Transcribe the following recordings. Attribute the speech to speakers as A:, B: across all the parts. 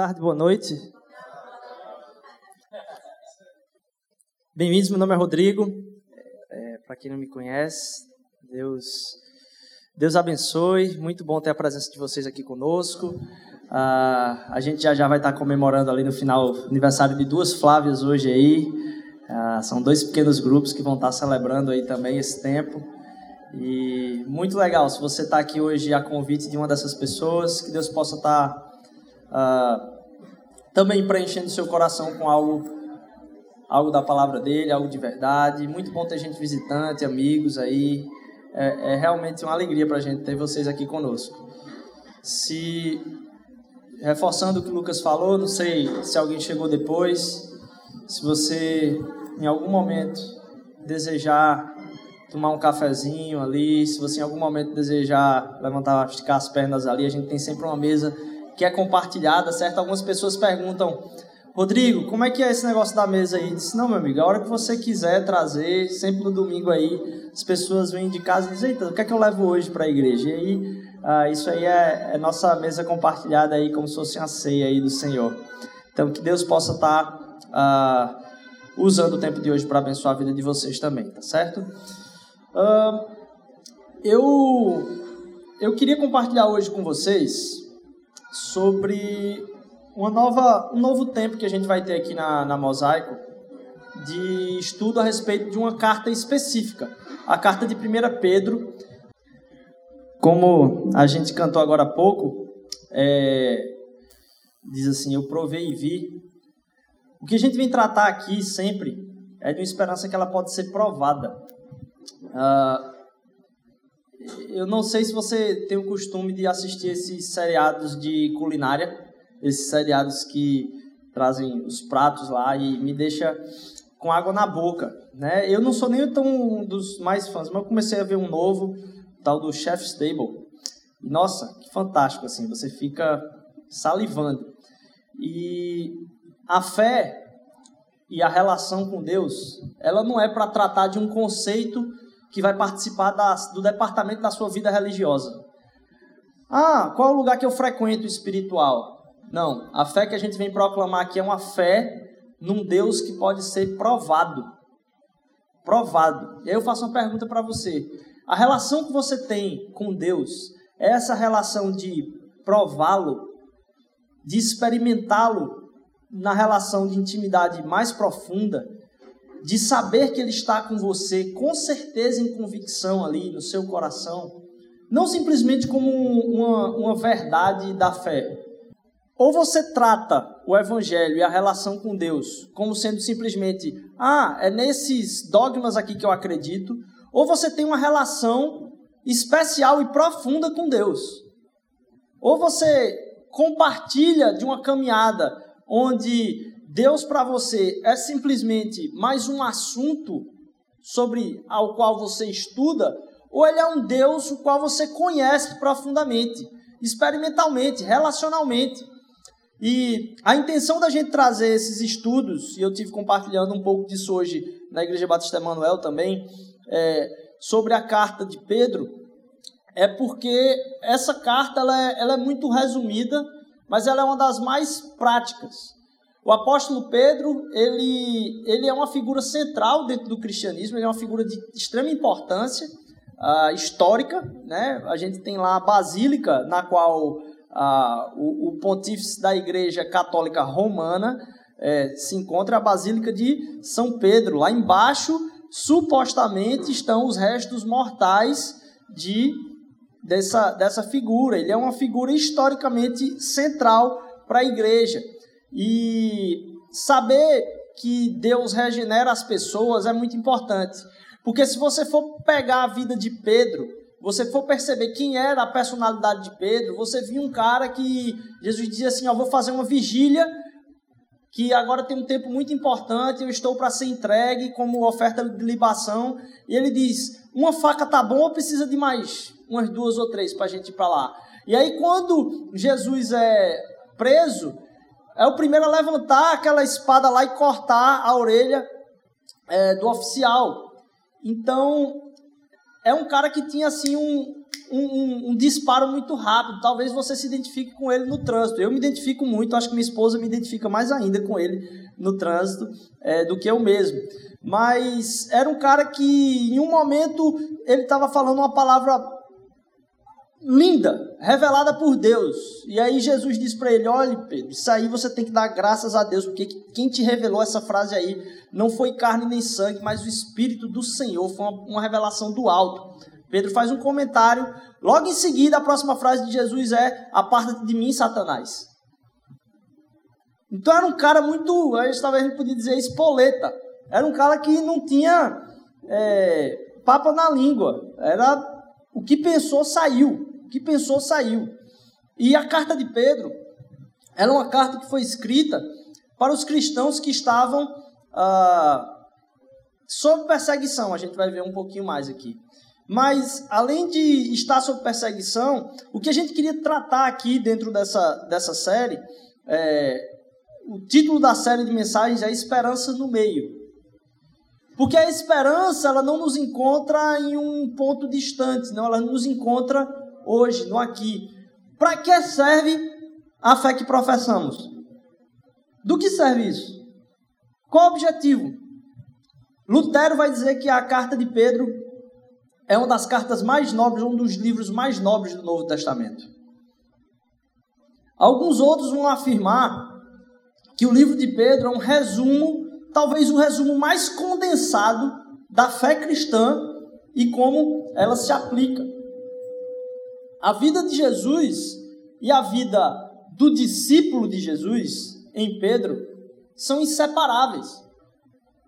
A: Tarde, boa noite. Bem-vindos, meu nome é Rodrigo. É, Para quem não me conhece, Deus, Deus abençoe. Muito bom ter a presença de vocês aqui conosco. Ah, a gente já já vai estar comemorando ali no final o aniversário de duas Flávias hoje aí. Ah, são dois pequenos grupos que vão estar celebrando aí também esse tempo. E muito legal se você está aqui hoje a convite de uma dessas pessoas, que Deus possa estar ah, também preenchendo seu coração com algo, algo da palavra dele, algo de verdade. Muito bom ter gente visitante, amigos aí. É, é realmente uma alegria para a gente ter vocês aqui conosco. Se reforçando o que o Lucas falou, não sei se alguém chegou depois, se você em algum momento desejar tomar um cafezinho ali, se você em algum momento desejar levantar, esticar as pernas ali, a gente tem sempre uma mesa que é compartilhada, certo? Algumas pessoas perguntam, Rodrigo, como é que é esse negócio da mesa aí? Disse, não, meu amigo, a hora que você quiser trazer, sempre no domingo aí, as pessoas vêm de casa e dizem, eita, o que é que eu levo hoje para a igreja? E aí, ah, isso aí é, é, nossa mesa compartilhada aí, como se fosse uma ceia aí do Senhor. Então, que Deus possa estar tá, ah, usando o tempo de hoje para abençoar a vida de vocês também, tá certo? Ah, eu, eu queria compartilhar hoje com vocês sobre uma nova, um novo tempo que a gente vai ter aqui na, na Mosaico de estudo a respeito de uma carta específica, a carta de 1 Pedro. Como a gente cantou agora há pouco, é, diz assim: Eu provei e vi. O que a gente vem tratar aqui sempre é de uma esperança que ela pode ser provada. Uh, eu não sei se você tem o costume de assistir esses seriados de culinária, esses seriados que trazem os pratos lá e me deixa com água na boca, né? Eu não sou nem tão um dos mais fãs, mas eu comecei a ver um novo, tal do Chef's Table. Nossa, que fantástico assim, você fica salivando. E a fé e a relação com Deus, ela não é para tratar de um conceito que vai participar da, do departamento da sua vida religiosa. Ah, qual é o lugar que eu frequento espiritual? Não, a fé que a gente vem proclamar aqui é uma fé num Deus que pode ser provado. Provado. E aí eu faço uma pergunta para você. A relação que você tem com Deus é essa relação de prová-lo, de experimentá-lo na relação de intimidade mais profunda, de saber que Ele está com você, com certeza em convicção ali no seu coração, não simplesmente como uma, uma verdade da fé. Ou você trata o Evangelho e a relação com Deus como sendo simplesmente, ah, é nesses dogmas aqui que eu acredito, ou você tem uma relação especial e profunda com Deus. Ou você compartilha de uma caminhada onde Deus para você é simplesmente mais um assunto sobre ao qual você estuda, ou ele é um Deus o qual você conhece profundamente, experimentalmente, relacionalmente. E a intenção da gente trazer esses estudos, e eu tive compartilhando um pouco disso hoje na Igreja Batista Emanuel também, é, sobre a carta de Pedro, é porque essa carta ela é, ela é muito resumida, mas ela é uma das mais práticas. O apóstolo Pedro, ele, ele é uma figura central dentro do cristianismo, ele é uma figura de extrema importância uh, histórica. Né? A gente tem lá a basílica, na qual uh, o, o pontífice da Igreja Católica Romana é, se encontra, a Basílica de São Pedro. Lá embaixo, supostamente, estão os restos mortais de dessa, dessa figura. Ele é uma figura historicamente central para a igreja. E saber que Deus regenera as pessoas é muito importante. Porque se você for pegar a vida de Pedro, você for perceber quem era a personalidade de Pedro, você viu um cara que Jesus dizia assim: "Eu vou fazer uma vigília que agora tem um tempo muito importante, eu estou para ser entregue como oferta de libação". E ele diz: "Uma faca tá bom ou precisa de mais umas duas ou três para a gente ir para lá?". E aí quando Jesus é preso, é o primeiro a levantar aquela espada lá e cortar a orelha é, do oficial. Então, é um cara que tinha assim um, um, um, disparo muito rápido. Talvez você se identifique com ele no trânsito. Eu me identifico muito, acho que minha esposa me identifica mais ainda com ele no trânsito é, do que eu mesmo. Mas era um cara que, em um momento, ele estava falando uma palavra linda, revelada por Deus. E aí Jesus disse para ele: Olha, Pedro, isso aí você tem que dar graças a Deus, porque quem te revelou essa frase aí não foi carne nem sangue, mas o Espírito do Senhor. Foi uma, uma revelação do alto. Pedro faz um comentário. Logo em seguida, a próxima frase de Jesus é: Aparta de mim, Satanás. Então era um cara muito, talvez a gente podia dizer, espoleta. Era um cara que não tinha é, papa na língua. Era o que pensou, saiu. Que pensou, saiu. E a carta de Pedro era uma carta que foi escrita para os cristãos que estavam ah, sob perseguição. A gente vai ver um pouquinho mais aqui. Mas, além de estar sob perseguição, o que a gente queria tratar aqui dentro dessa, dessa série, é, o título da série de mensagens é Esperança no Meio. Porque a esperança, ela não nos encontra em um ponto distante, não, ela nos encontra hoje, no aqui. Para que serve a fé que professamos? Do que serve isso? Qual o objetivo? Lutero vai dizer que a carta de Pedro é uma das cartas mais nobres, um dos livros mais nobres do Novo Testamento. Alguns outros vão afirmar que o livro de Pedro é um resumo, talvez o um resumo mais condensado da fé cristã e como ela se aplica. A vida de Jesus e a vida do discípulo de Jesus em Pedro são inseparáveis.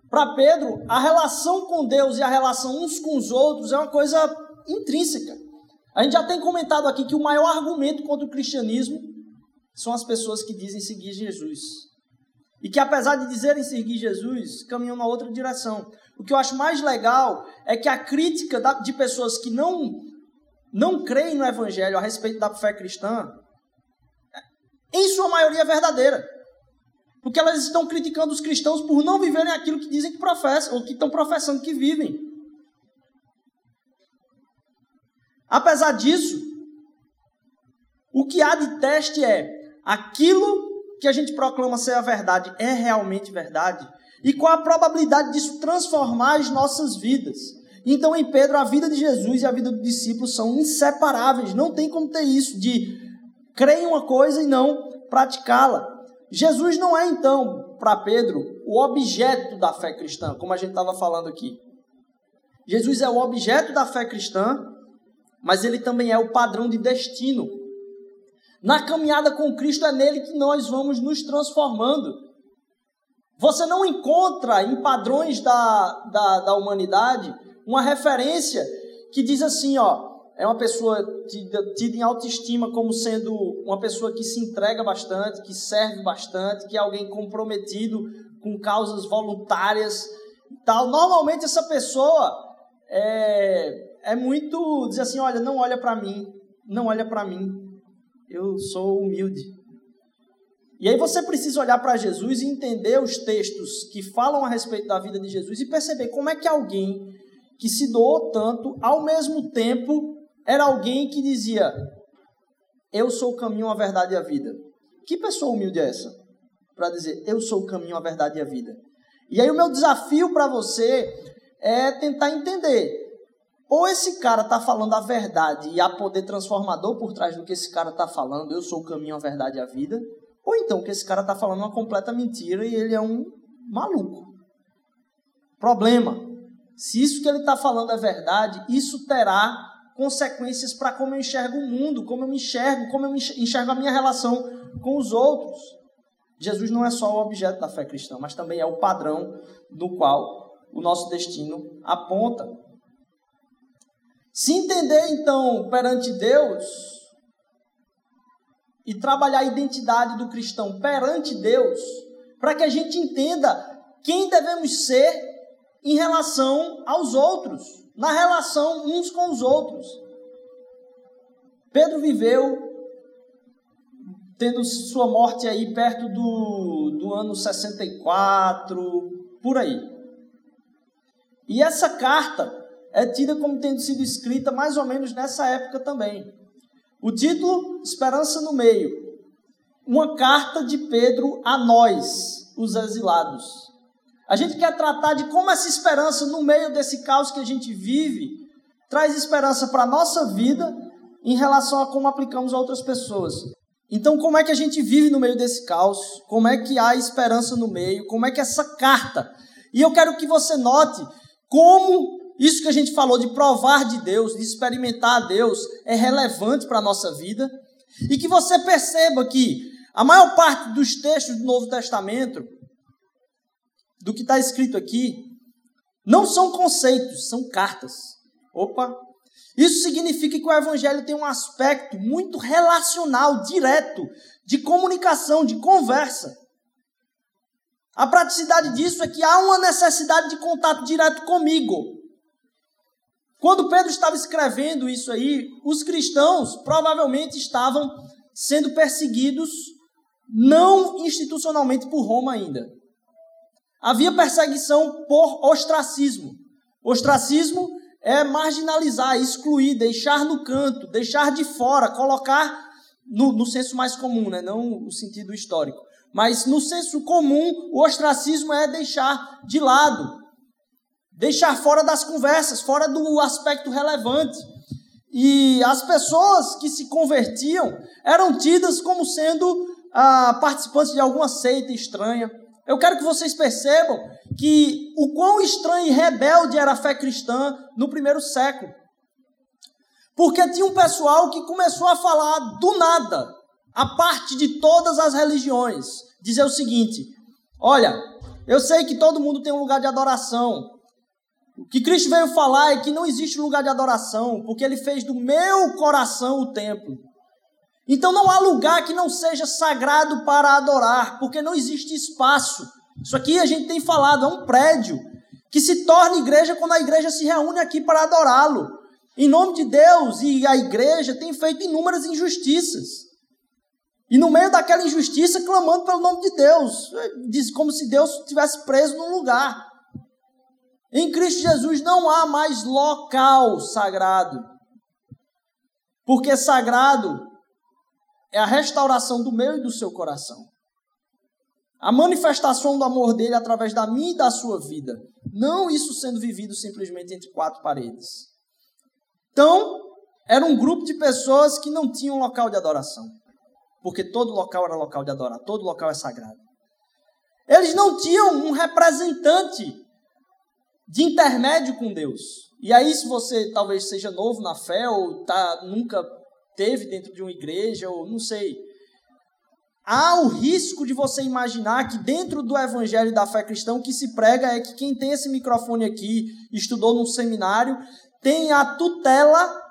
A: Para Pedro, a relação com Deus e a relação uns com os outros é uma coisa intrínseca. A gente já tem comentado aqui que o maior argumento contra o cristianismo são as pessoas que dizem seguir Jesus. E que, apesar de dizerem seguir Jesus, caminham na outra direção. O que eu acho mais legal é que a crítica de pessoas que não, não creem no Evangelho a respeito da fé cristã, em sua maioria é verdadeira. Porque elas estão criticando os cristãos por não viverem aquilo que dizem que professam, ou que estão professando que vivem. Apesar disso, o que há de teste é aquilo que a gente proclama ser a verdade é realmente verdade? E qual a probabilidade disso transformar as nossas vidas? Então, em Pedro, a vida de Jesus e a vida do discípulo são inseparáveis. Não tem como ter isso de crer em uma coisa e não praticá-la. Jesus não é, então, para Pedro, o objeto da fé cristã, como a gente estava falando aqui. Jesus é o objeto da fé cristã, mas ele também é o padrão de destino. Na caminhada com Cristo é nele que nós vamos nos transformando. Você não encontra em padrões da, da, da humanidade uma referência que diz assim, ó, é uma pessoa tida em autoestima como sendo uma pessoa que se entrega bastante, que serve bastante, que é alguém comprometido com causas voluntárias tal. Normalmente essa pessoa é, é muito diz assim, olha, não olha para mim, não olha para mim, eu sou humilde. E aí você precisa olhar para Jesus e entender os textos que falam a respeito da vida de Jesus e perceber como é que alguém que se doou tanto, ao mesmo tempo era alguém que dizia: Eu sou o caminho, a verdade e a vida. Que pessoa humilde é essa? Para dizer: Eu sou o caminho, a verdade e a vida. E aí, o meu desafio para você é tentar entender. Ou esse cara está falando a verdade e há poder transformador por trás do que esse cara está falando, eu sou o caminho, a verdade e a vida. Ou então que esse cara está falando uma completa mentira e ele é um maluco. Problema. Se isso que ele está falando é verdade, isso terá consequências para como eu enxergo o mundo, como eu me enxergo, como eu enxergo a minha relação com os outros. Jesus não é só o objeto da fé cristã, mas também é o padrão do qual o nosso destino aponta. Se entender, então, perante Deus e trabalhar a identidade do cristão perante Deus, para que a gente entenda quem devemos ser em relação aos outros na relação uns com os outros. Pedro viveu tendo sua morte aí perto do, do ano 64, por aí. E essa carta, é tida como tendo sido escrita mais ou menos nessa época também. O título, Esperança no Meio. Uma carta de Pedro a nós, os exilados. A gente quer tratar de como essa esperança, no meio desse caos que a gente vive, traz esperança para a nossa vida em relação a como aplicamos a outras pessoas. Então, como é que a gente vive no meio desse caos? Como é que há esperança no meio? Como é que essa carta. E eu quero que você note como isso que a gente falou de provar de Deus, de experimentar a Deus, é relevante para a nossa vida. E que você perceba que a maior parte dos textos do Novo Testamento, do que está escrito aqui, não são conceitos, são cartas. Opa! Isso significa que o Evangelho tem um aspecto muito relacional, direto, de comunicação, de conversa. A praticidade disso é que há uma necessidade de contato direto comigo. Quando Pedro estava escrevendo isso aí, os cristãos provavelmente estavam sendo perseguidos não institucionalmente por Roma ainda. Havia perseguição por ostracismo. Ostracismo é marginalizar, excluir, deixar no canto, deixar de fora, colocar no, no senso mais comum, né? não no sentido histórico. Mas no senso comum, o ostracismo é deixar de lado, deixar fora das conversas, fora do aspecto relevante. E as pessoas que se convertiam eram tidas como sendo ah, participantes de alguma seita estranha. Eu quero que vocês percebam que o quão estranha e rebelde era a fé cristã no primeiro século. Porque tinha um pessoal que começou a falar do nada, a parte de todas as religiões, dizer o seguinte: olha, eu sei que todo mundo tem um lugar de adoração, o que Cristo veio falar é que não existe lugar de adoração, porque ele fez do meu coração o templo. Então não há lugar que não seja sagrado para adorar, porque não existe espaço. Isso aqui a gente tem falado, é um prédio que se torna igreja quando a igreja se reúne aqui para adorá-lo. Em nome de Deus e a igreja tem feito inúmeras injustiças. E no meio daquela injustiça, clamando pelo nome de Deus, diz como se Deus estivesse preso num lugar. Em Cristo Jesus não há mais local sagrado. Porque sagrado é a restauração do meu e do seu coração. A manifestação do amor dele através da minha e da sua vida. Não isso sendo vivido simplesmente entre quatro paredes. Então, era um grupo de pessoas que não tinham local de adoração. Porque todo local era local de adorar, todo local é sagrado. Eles não tinham um representante de intermédio com Deus. E aí, se você talvez seja novo na fé, ou tá, nunca teve dentro de uma igreja, ou não sei, há o risco de você imaginar que dentro do evangelho da fé cristã, o que se prega é que quem tem esse microfone aqui, estudou num seminário, tem a tutela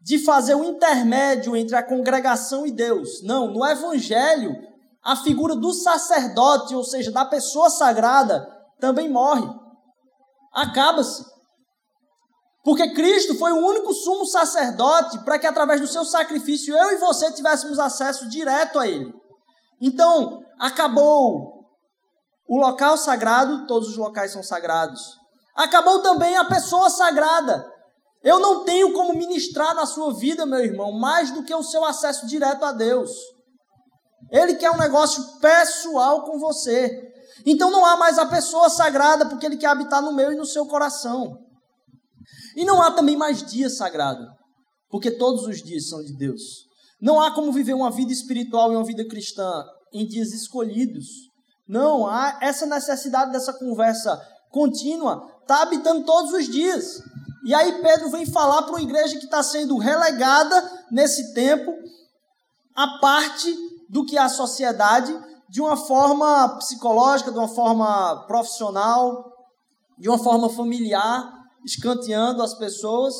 A: de fazer o intermédio entre a congregação e Deus. Não, no evangelho, a figura do sacerdote, ou seja, da pessoa sagrada, também morre acaba-se. Porque Cristo foi o único sumo sacerdote para que através do seu sacrifício eu e você tivéssemos acesso direto a ele. Então, acabou o local sagrado, todos os locais são sagrados. Acabou também a pessoa sagrada. Eu não tenho como ministrar na sua vida, meu irmão, mais do que o seu acesso direto a Deus. Ele quer um negócio pessoal com você. Então não há mais a pessoa sagrada, porque ele quer habitar no meu e no seu coração. E não há também mais dia sagrado, porque todos os dias são de Deus. Não há como viver uma vida espiritual e uma vida cristã em dias escolhidos. Não, há essa necessidade dessa conversa contínua, está habitando todos os dias. E aí Pedro vem falar para uma igreja que está sendo relegada nesse tempo a parte do que a sociedade de uma forma psicológica, de uma forma profissional, de uma forma familiar, escanteando as pessoas.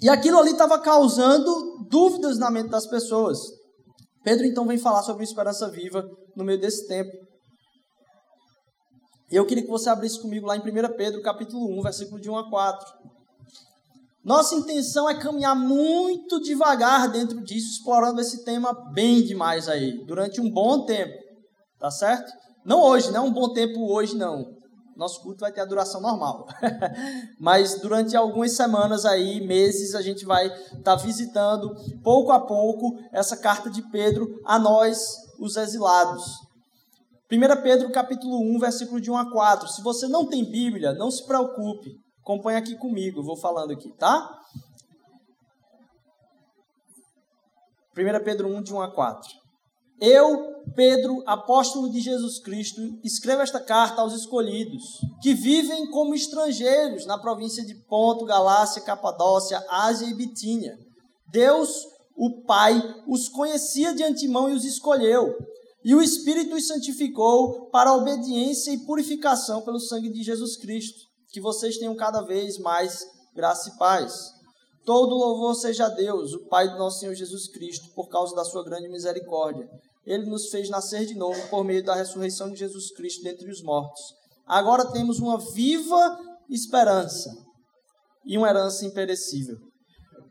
A: E aquilo ali estava causando dúvidas na mente das pessoas. Pedro então vem falar sobre esperança viva no meio desse tempo. Eu queria que você abrisse comigo lá em 1 Pedro, capítulo 1, versículo de 1 a 4. Nossa intenção é caminhar muito devagar dentro disso, explorando esse tema bem demais aí, durante um bom tempo, tá certo? Não hoje, não é um bom tempo hoje, não. Nosso culto vai ter a duração normal. Mas durante algumas semanas aí, meses, a gente vai estar tá visitando pouco a pouco essa carta de Pedro a nós, os exilados. 1 Pedro capítulo 1, versículo de 1 a 4. Se você não tem Bíblia, não se preocupe. Acompanhe aqui comigo, eu vou falando aqui, tá? 1 Pedro 1, de 1 a 4. Eu, Pedro, apóstolo de Jesus Cristo, escrevo esta carta aos escolhidos, que vivem como estrangeiros na província de Ponto, Galácia, Capadócia, Ásia e Bitínia. Deus, o Pai, os conhecia de antemão e os escolheu, e o Espírito os santificou para a obediência e purificação pelo sangue de Jesus Cristo. Que vocês tenham cada vez mais graça e paz. Todo louvor seja a Deus, o Pai do nosso Senhor Jesus Cristo, por causa da sua grande misericórdia ele nos fez nascer de novo por meio da ressurreição de Jesus Cristo dentre os mortos. Agora temos uma viva esperança e uma herança imperecível,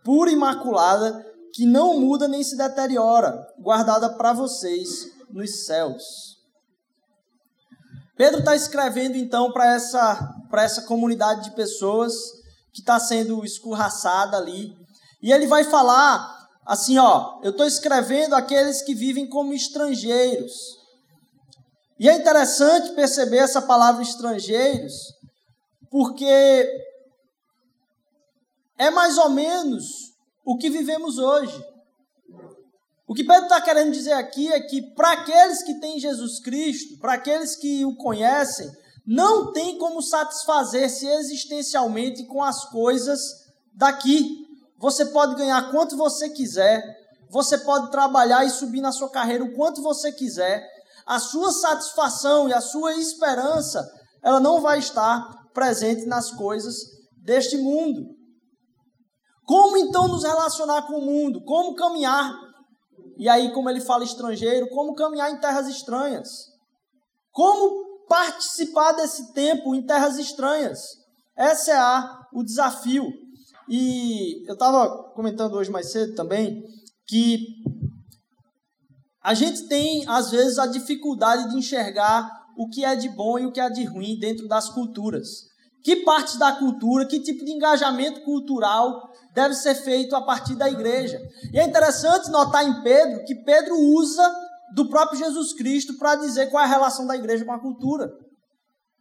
A: pura e imaculada, que não muda nem se deteriora, guardada para vocês nos céus. Pedro está escrevendo então para essa, essa comunidade de pessoas que está sendo escorraçada ali. E ele vai falar assim, ó, eu estou escrevendo aqueles que vivem como estrangeiros. E é interessante perceber essa palavra estrangeiros, porque é mais ou menos o que vivemos hoje. O que Pedro está querendo dizer aqui é que para aqueles que têm Jesus Cristo, para aqueles que o conhecem, não tem como satisfazer-se existencialmente com as coisas daqui. Você pode ganhar quanto você quiser, você pode trabalhar e subir na sua carreira o quanto você quiser. A sua satisfação e a sua esperança, ela não vai estar presente nas coisas deste mundo. Como então nos relacionar com o mundo? Como caminhar? E aí, como ele fala estrangeiro, como caminhar em terras estranhas? Como participar desse tempo em terras estranhas? Esse é a, o desafio. E eu estava comentando hoje mais cedo também que a gente tem, às vezes, a dificuldade de enxergar o que é de bom e o que é de ruim dentro das culturas. Que partes da cultura, que tipo de engajamento cultural deve ser feito a partir da igreja. E é interessante notar em Pedro que Pedro usa do próprio Jesus Cristo para dizer qual é a relação da igreja com a cultura.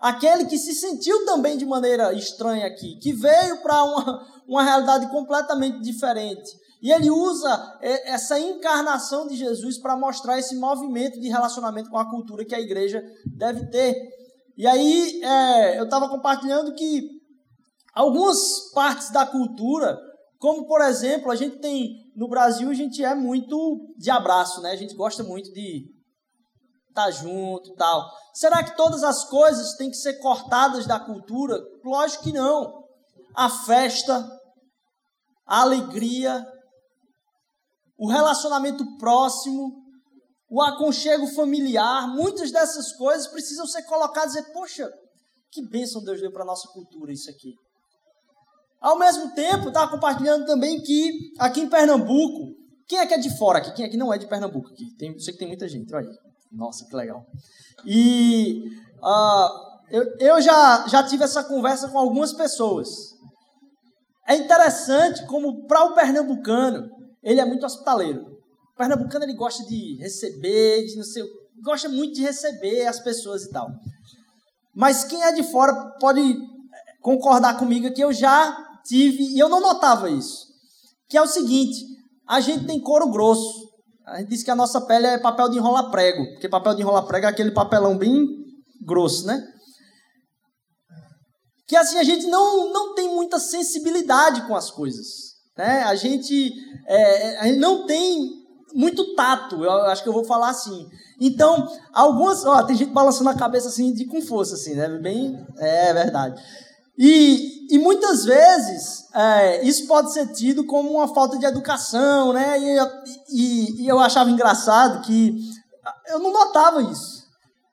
A: Aquele que se sentiu também de maneira estranha aqui, que veio para uma, uma realidade completamente diferente. E ele usa é, essa encarnação de Jesus para mostrar esse movimento de relacionamento com a cultura que a igreja deve ter. E aí é, eu estava compartilhando que algumas partes da cultura, como por exemplo, a gente tem no Brasil, a gente é muito de abraço, né? A gente gosta muito de tá junto tal. Será que todas as coisas têm que ser cortadas da cultura? Lógico que não a festa, a alegria, o relacionamento próximo, o aconchego familiar, muitas dessas coisas precisam ser colocadas e dizer, poxa, que bênção Deus deu para a nossa cultura isso aqui. Ao mesmo tempo, estava compartilhando também que aqui em Pernambuco, quem é que é de fora aqui? Quem é que não é de Pernambuco aqui? Tem, sei que tem muita gente, olha aí. Nossa, que legal. E uh, eu, eu já, já tive essa conversa com algumas pessoas. É interessante como para o pernambucano, ele é muito hospitaleiro. O pernambucano ele gosta de receber, de não sei, gosta muito de receber as pessoas e tal. Mas quem é de fora pode concordar comigo que eu já tive e eu não notava isso. Que é o seguinte, a gente tem couro grosso. A gente diz que a nossa pele é papel de enrolar prego, porque papel de enrolar prego é aquele papelão bem grosso, né? que assim a gente não, não tem muita sensibilidade com as coisas. Né? A, gente, é, a gente não tem muito tato, eu acho que eu vou falar assim. Então, algumas. Ó, tem gente balançando a cabeça assim de com força, assim, né? Bem. É, é verdade. E, e muitas vezes é, isso pode ser tido como uma falta de educação, né? E, e, e eu achava engraçado que eu não notava isso.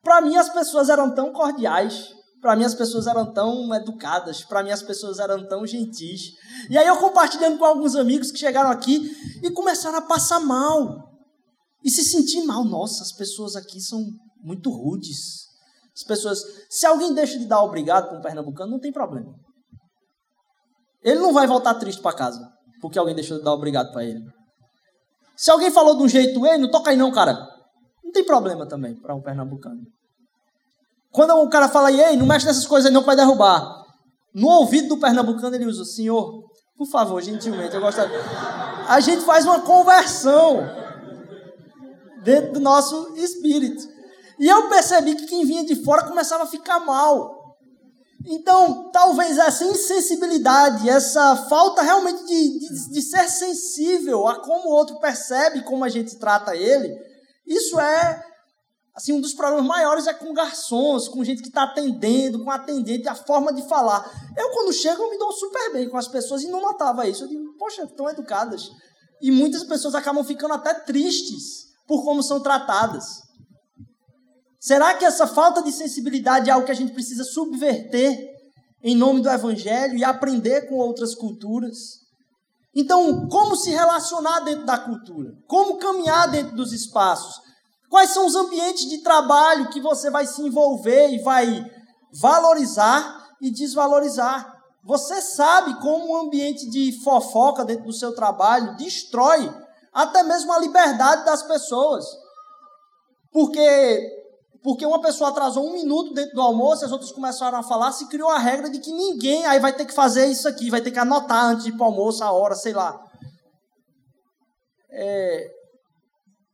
A: Para mim, as pessoas eram tão cordiais, para mim as pessoas eram tão educadas, para mim as pessoas eram tão gentis. E aí eu compartilhando com alguns amigos que chegaram aqui e começaram a passar mal. E se sentir mal. Nossa, as pessoas aqui são muito rudes. As pessoas, se alguém deixa de dar obrigado para um pernambucano, não tem problema. Ele não vai voltar triste para casa, porque alguém deixou de dar obrigado para ele. Se alguém falou de um jeito, ei, não toca aí não, cara. Não tem problema também para um pernambucano. Quando o cara fala, ei, não mexe nessas coisas aí não que vai derrubar. No ouvido do pernambucano ele usa, senhor, por favor, gentilmente, eu gostaria. A gente faz uma conversão dentro do nosso espírito. E eu percebi que quem vinha de fora começava a ficar mal. Então, talvez essa insensibilidade, essa falta realmente de, de, de, ser sensível a como o outro percebe como a gente trata ele, isso é, assim, um dos problemas maiores é com garçons, com gente que está atendendo, com atendente, a forma de falar. Eu, quando chego, eu me dou super bem com as pessoas e não notava isso. Eu digo, poxa, tão educadas. E muitas pessoas acabam ficando até tristes por como são tratadas. Será que essa falta de sensibilidade é algo que a gente precisa subverter em nome do Evangelho e aprender com outras culturas? Então, como se relacionar dentro da cultura? Como caminhar dentro dos espaços? Quais são os ambientes de trabalho que você vai se envolver e vai valorizar e desvalorizar? Você sabe como um ambiente de fofoca dentro do seu trabalho destrói até mesmo a liberdade das pessoas. Porque porque uma pessoa atrasou um minuto dentro do almoço, as outras começaram a falar, se criou a regra de que ninguém aí vai ter que fazer isso aqui, vai ter que anotar antes de ir para o almoço, a hora, sei lá. É,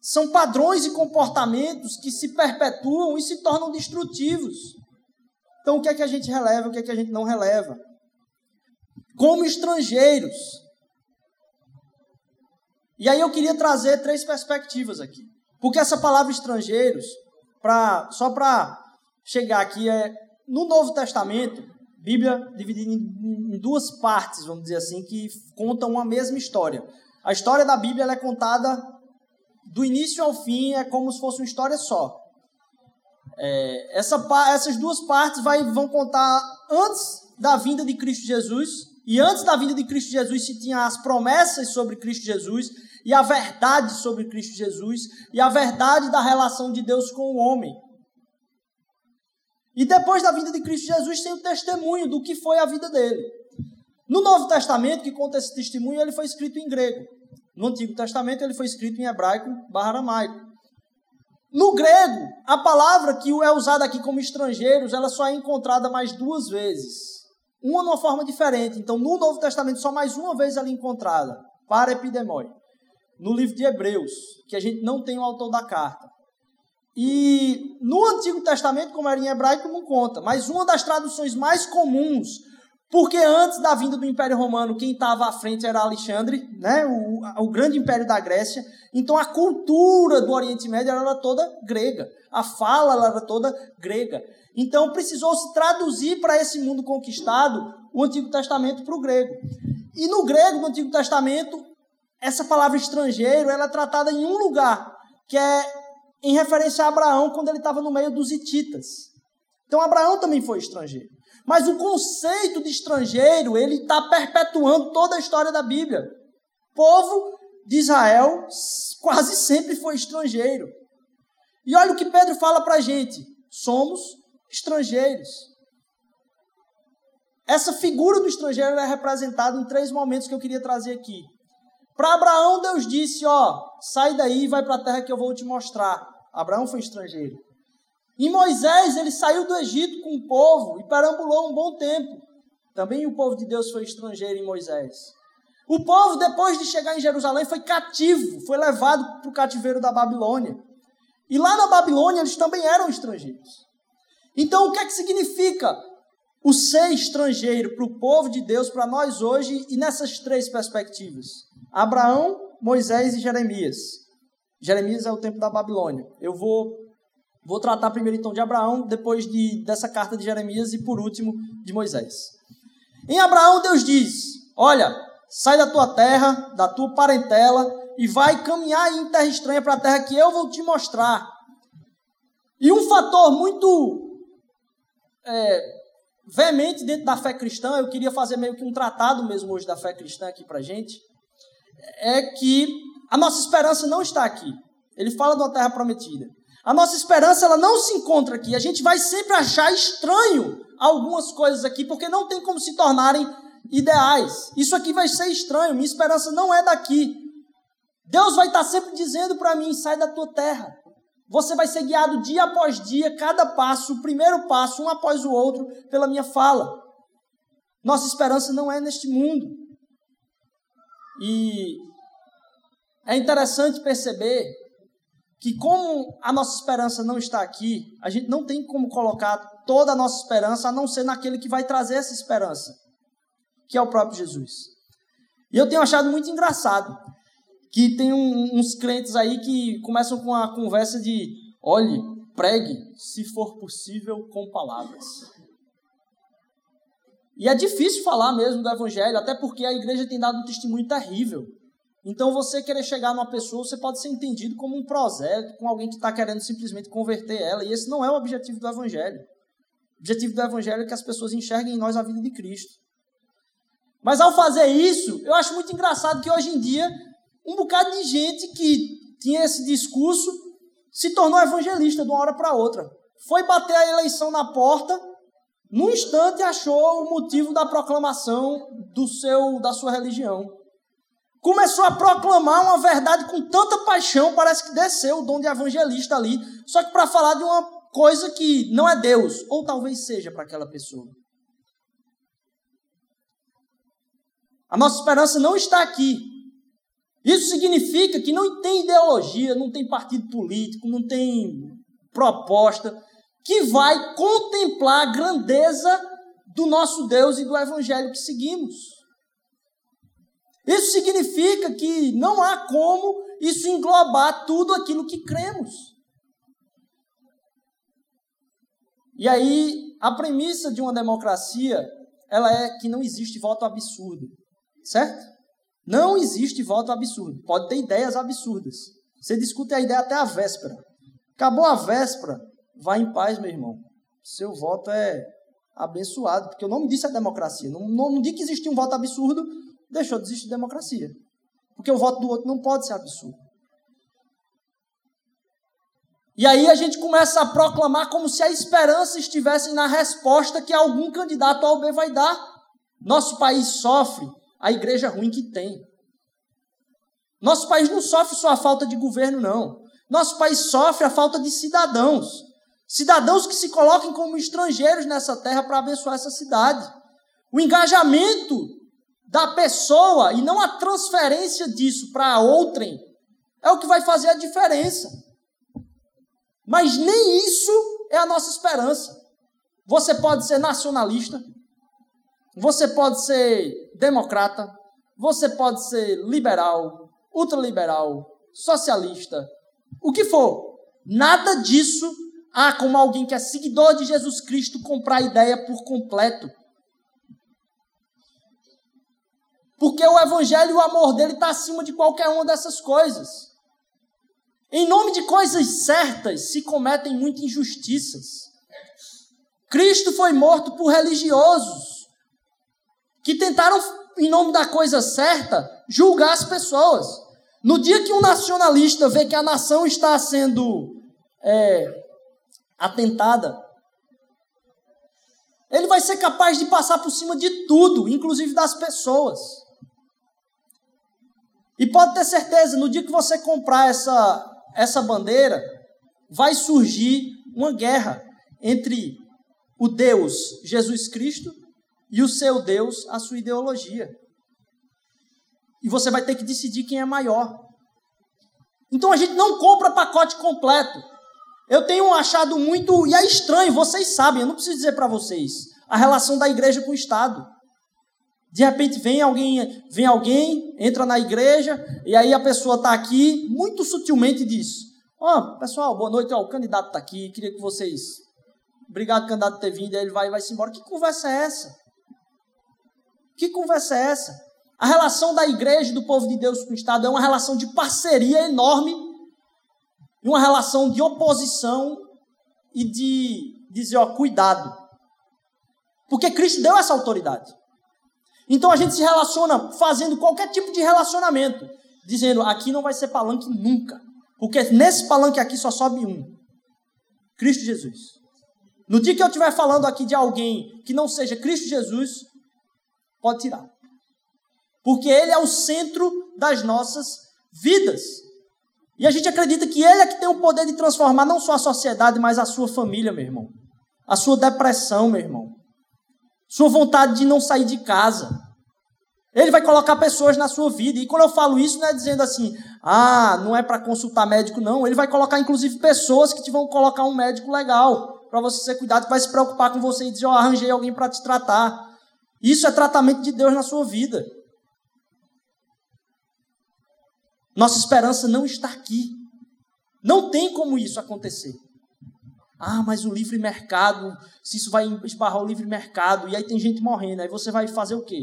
A: são padrões e comportamentos que se perpetuam e se tornam destrutivos. Então, o que é que a gente releva, o que é que a gente não releva? Como estrangeiros. E aí eu queria trazer três perspectivas aqui. Porque essa palavra estrangeiros, pra, só para chegar aqui, é no Novo Testamento, Bíblia dividida em, duas partes, vamos dizer assim, que contam uma mesma história. A história da Bíblia é contada do início ao fim, é como se fosse uma história só. É, essa, essas duas partes vai, vão contar antes da vinda de Cristo Jesus, e antes da vinda de Cristo Jesus se tinha as promessas sobre Cristo Jesus, e a verdade sobre Cristo Jesus e a verdade da relação de Deus com o homem. E depois da vinda de Cristo Jesus tem o testemunho do que foi a vida dele. No Novo Testamento, que conta esse testemunho, ele foi escrito em grego. No Antigo Testamento, ele foi escrito em hebraico barra aramaico. No grego, a palavra que é usada aqui como estrangeiros, ela só é encontrada mais duas vezes. Uma numa forma diferente. Então, no Novo Testamento, só mais uma vez ela é encontrada. Para epidemoi no livro de Hebreus, que a gente não tem o autor da carta. E no Antigo Testamento, como era em hebraico, não conta, mas uma das traduções mais comuns, porque antes da vinda do Império Romano, quem estava à frente era Alexandre, né, o, o grande império da Grécia. Então a cultura do Oriente Médio era toda grega, a fala era toda grega. Então precisou se traduzir para esse mundo conquistado o Antigo Testamento para o grego. E no grego, no Antigo Testamento, essa palavra estrangeiro ela é tratada em um lugar, que é em referência a Abraão, quando ele estava no meio dos hititas. Então, Abraão também foi estrangeiro. Mas o conceito de estrangeiro, ele está perpetuando toda a história da Bíblia. O povo de Israel quase sempre foi estrangeiro. E olha o que Pedro fala para a gente: somos estrangeiros. Essa figura do estrangeiro é representada em três momentos que eu queria trazer aqui. Para Abraão, Deus disse: Ó, sai daí e vai para a terra que eu vou te mostrar. Abraão foi estrangeiro. Em Moisés, ele saiu do Egito com o povo e perambulou um bom tempo. Também o povo de Deus foi estrangeiro em Moisés. O povo, depois de chegar em Jerusalém, foi cativo, foi levado para o cativeiro da Babilônia. E lá na Babilônia, eles também eram estrangeiros. Então, o que é que significa o ser estrangeiro para o povo de Deus, para nós hoje, e nessas três perspectivas? Abraão, Moisés e Jeremias. Jeremias é o tempo da Babilônia. Eu vou vou tratar primeiro então de Abraão, depois de, dessa carta de Jeremias e por último de Moisés. Em Abraão Deus diz: Olha, sai da tua terra, da tua parentela e vai caminhar em terra estranha para a terra que eu vou te mostrar. E um fator muito é, veemente dentro da fé cristã, eu queria fazer meio que um tratado mesmo hoje da fé cristã aqui para gente é que a nossa esperança não está aqui. Ele fala de uma terra prometida. A nossa esperança ela não se encontra aqui. A gente vai sempre achar estranho algumas coisas aqui, porque não tem como se tornarem ideais. Isso aqui vai ser estranho. Minha esperança não é daqui. Deus vai estar sempre dizendo para mim: sai da tua terra. Você vai ser guiado dia após dia, cada passo, o primeiro passo, um após o outro, pela minha fala. Nossa esperança não é neste mundo. E é interessante perceber que, como a nossa esperança não está aqui, a gente não tem como colocar toda a nossa esperança a não ser naquele que vai trazer essa esperança, que é o próprio Jesus. E eu tenho achado muito engraçado que tem um, uns crentes aí que começam com a conversa de: olhe, pregue, se for possível, com palavras. E é difícil falar mesmo do evangelho, até porque a igreja tem dado um testemunho terrível. Então, você querer chegar numa pessoa, você pode ser entendido como um prosélito, com alguém que está querendo simplesmente converter ela. E esse não é o objetivo do evangelho. O objetivo do evangelho é que as pessoas enxerguem em nós a vida de Cristo. Mas ao fazer isso, eu acho muito engraçado que hoje em dia, um bocado de gente que tinha esse discurso se tornou evangelista de uma hora para outra. Foi bater a eleição na porta no instante achou o motivo da proclamação do seu da sua religião. Começou a proclamar uma verdade com tanta paixão, parece que desceu o dom de evangelista ali, só que para falar de uma coisa que não é Deus, ou talvez seja para aquela pessoa. A nossa esperança não está aqui. Isso significa que não tem ideologia, não tem partido político, não tem proposta que vai contemplar a grandeza do nosso Deus e do evangelho que seguimos. Isso significa que não há como isso englobar tudo aquilo que cremos. E aí, a premissa de uma democracia, ela é que não existe voto absurdo, certo? Não existe voto absurdo. Pode ter ideias absurdas. Você discute a ideia até a véspera. Acabou a véspera, Vá em paz, meu irmão. Seu voto é abençoado, porque o nome disso é democracia. Não, não, não que existe um voto absurdo, deixou de existir democracia. Porque o voto do outro não pode ser absurdo. E aí a gente começa a proclamar como se a esperança estivesse na resposta que algum candidato ao B vai dar. Nosso país sofre a igreja ruim que tem. Nosso país não sofre só a falta de governo, não. Nosso país sofre a falta de cidadãos. Cidadãos que se coloquem como estrangeiros nessa terra para abençoar essa cidade. O engajamento da pessoa e não a transferência disso para outrem é o que vai fazer a diferença. Mas nem isso é a nossa esperança. Você pode ser nacionalista, você pode ser democrata, você pode ser liberal, ultraliberal, socialista, o que for. Nada disso ah, como alguém que é seguidor de Jesus Cristo comprar a ideia por completo. Porque o evangelho e o amor dele está acima de qualquer uma dessas coisas. Em nome de coisas certas se cometem muitas injustiças. Cristo foi morto por religiosos que tentaram, em nome da coisa certa, julgar as pessoas. No dia que um nacionalista vê que a nação está sendo é, atentada. Ele vai ser capaz de passar por cima de tudo, inclusive das pessoas. E pode ter certeza, no dia que você comprar essa, essa bandeira, vai surgir uma guerra entre o Deus Jesus Cristo e o seu Deus, a sua ideologia. E você vai ter que decidir quem é maior. Então a gente não compra pacote completo. Eu tenho achado muito, e é estranho, vocês sabem, eu não preciso dizer para vocês, a relação da igreja com o Estado. De repente vem alguém, vem alguém, entra na igreja, e aí a pessoa está aqui, muito sutilmente diz: Ó, oh, pessoal, boa noite, ó, o candidato está aqui, queria que vocês. Obrigado, candidato, por ter vindo, aí ele vai, vai se embora. Que conversa é essa? Que conversa é essa? A relação da igreja e do povo de Deus com o Estado é uma relação de parceria enorme e uma relação de oposição e de dizer, ó, cuidado. Porque Cristo deu essa autoridade. Então a gente se relaciona fazendo qualquer tipo de relacionamento, dizendo, aqui não vai ser palanque nunca. Porque nesse palanque aqui só sobe um. Cristo Jesus. No dia que eu estiver falando aqui de alguém que não seja Cristo Jesus, pode tirar. Porque Ele é o centro das nossas vidas. E a gente acredita que Ele é que tem o poder de transformar não só a sociedade, mas a sua família, meu irmão. A sua depressão, meu irmão. Sua vontade de não sair de casa. Ele vai colocar pessoas na sua vida. E quando eu falo isso, não é dizendo assim, ah, não é para consultar médico, não. Ele vai colocar, inclusive, pessoas que te vão colocar um médico legal para você ser cuidado, que vai se preocupar com você e dizer, ó, oh, arranjei alguém para te tratar. Isso é tratamento de Deus na sua vida. Nossa esperança não está aqui. Não tem como isso acontecer. Ah, mas o livre mercado, se isso vai esbarrar o livre mercado, e aí tem gente morrendo, aí você vai fazer o quê?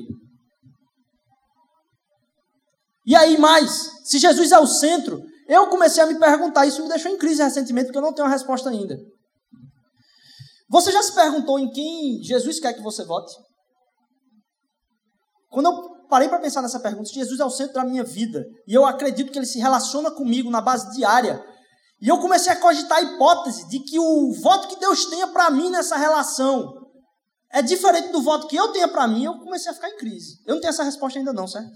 A: E aí, mais, se Jesus é o centro, eu comecei a me perguntar, isso me deixou em crise recentemente, porque eu não tenho uma resposta ainda. Você já se perguntou em quem Jesus quer que você vote? Quando eu parei para pensar nessa pergunta, Jesus é o centro da minha vida, e eu acredito que ele se relaciona comigo na base diária, e eu comecei a cogitar a hipótese de que o voto que Deus tenha para mim nessa relação é diferente do voto que eu tenha para mim, eu comecei a ficar em crise. Eu não tenho essa resposta ainda não, certo?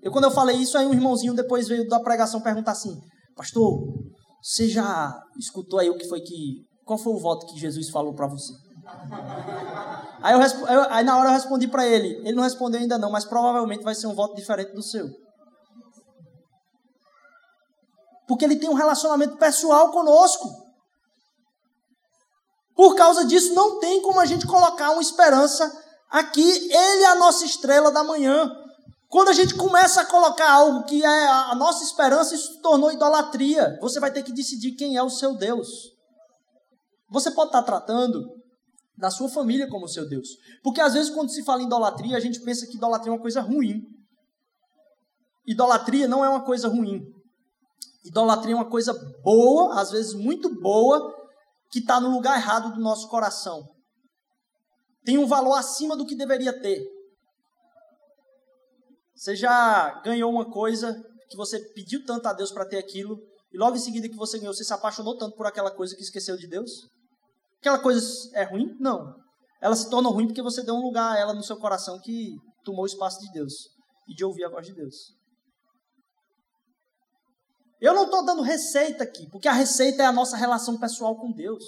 A: Eu, quando eu falei isso, aí um irmãozinho depois veio da pregação perguntar assim: Pastor, você já escutou aí o que foi que. Qual foi o voto que Jesus falou para você? Aí, eu, eu, aí na hora eu respondi para ele. Ele não respondeu ainda não, mas provavelmente vai ser um voto diferente do seu. Porque ele tem um relacionamento pessoal conosco. Por causa disso, não tem como a gente colocar uma esperança aqui. Ele é a nossa estrela da manhã. Quando a gente começa a colocar algo que é a nossa esperança, isso se tornou idolatria. Você vai ter que decidir quem é o seu Deus. Você pode estar tratando da sua família como seu Deus. Porque às vezes, quando se fala em idolatria, a gente pensa que idolatria é uma coisa ruim. Idolatria não é uma coisa ruim. Idolatria é uma coisa boa, às vezes muito boa, que está no lugar errado do nosso coração. Tem um valor acima do que deveria ter. Você já ganhou uma coisa que você pediu tanto a Deus para ter aquilo, e logo em seguida que você ganhou, você se apaixonou tanto por aquela coisa que esqueceu de Deus? Aquela coisa é ruim? Não. Ela se torna ruim porque você deu um lugar a ela no seu coração que tomou o espaço de Deus e de ouvir a voz de Deus. Eu não estou dando receita aqui, porque a receita é a nossa relação pessoal com Deus.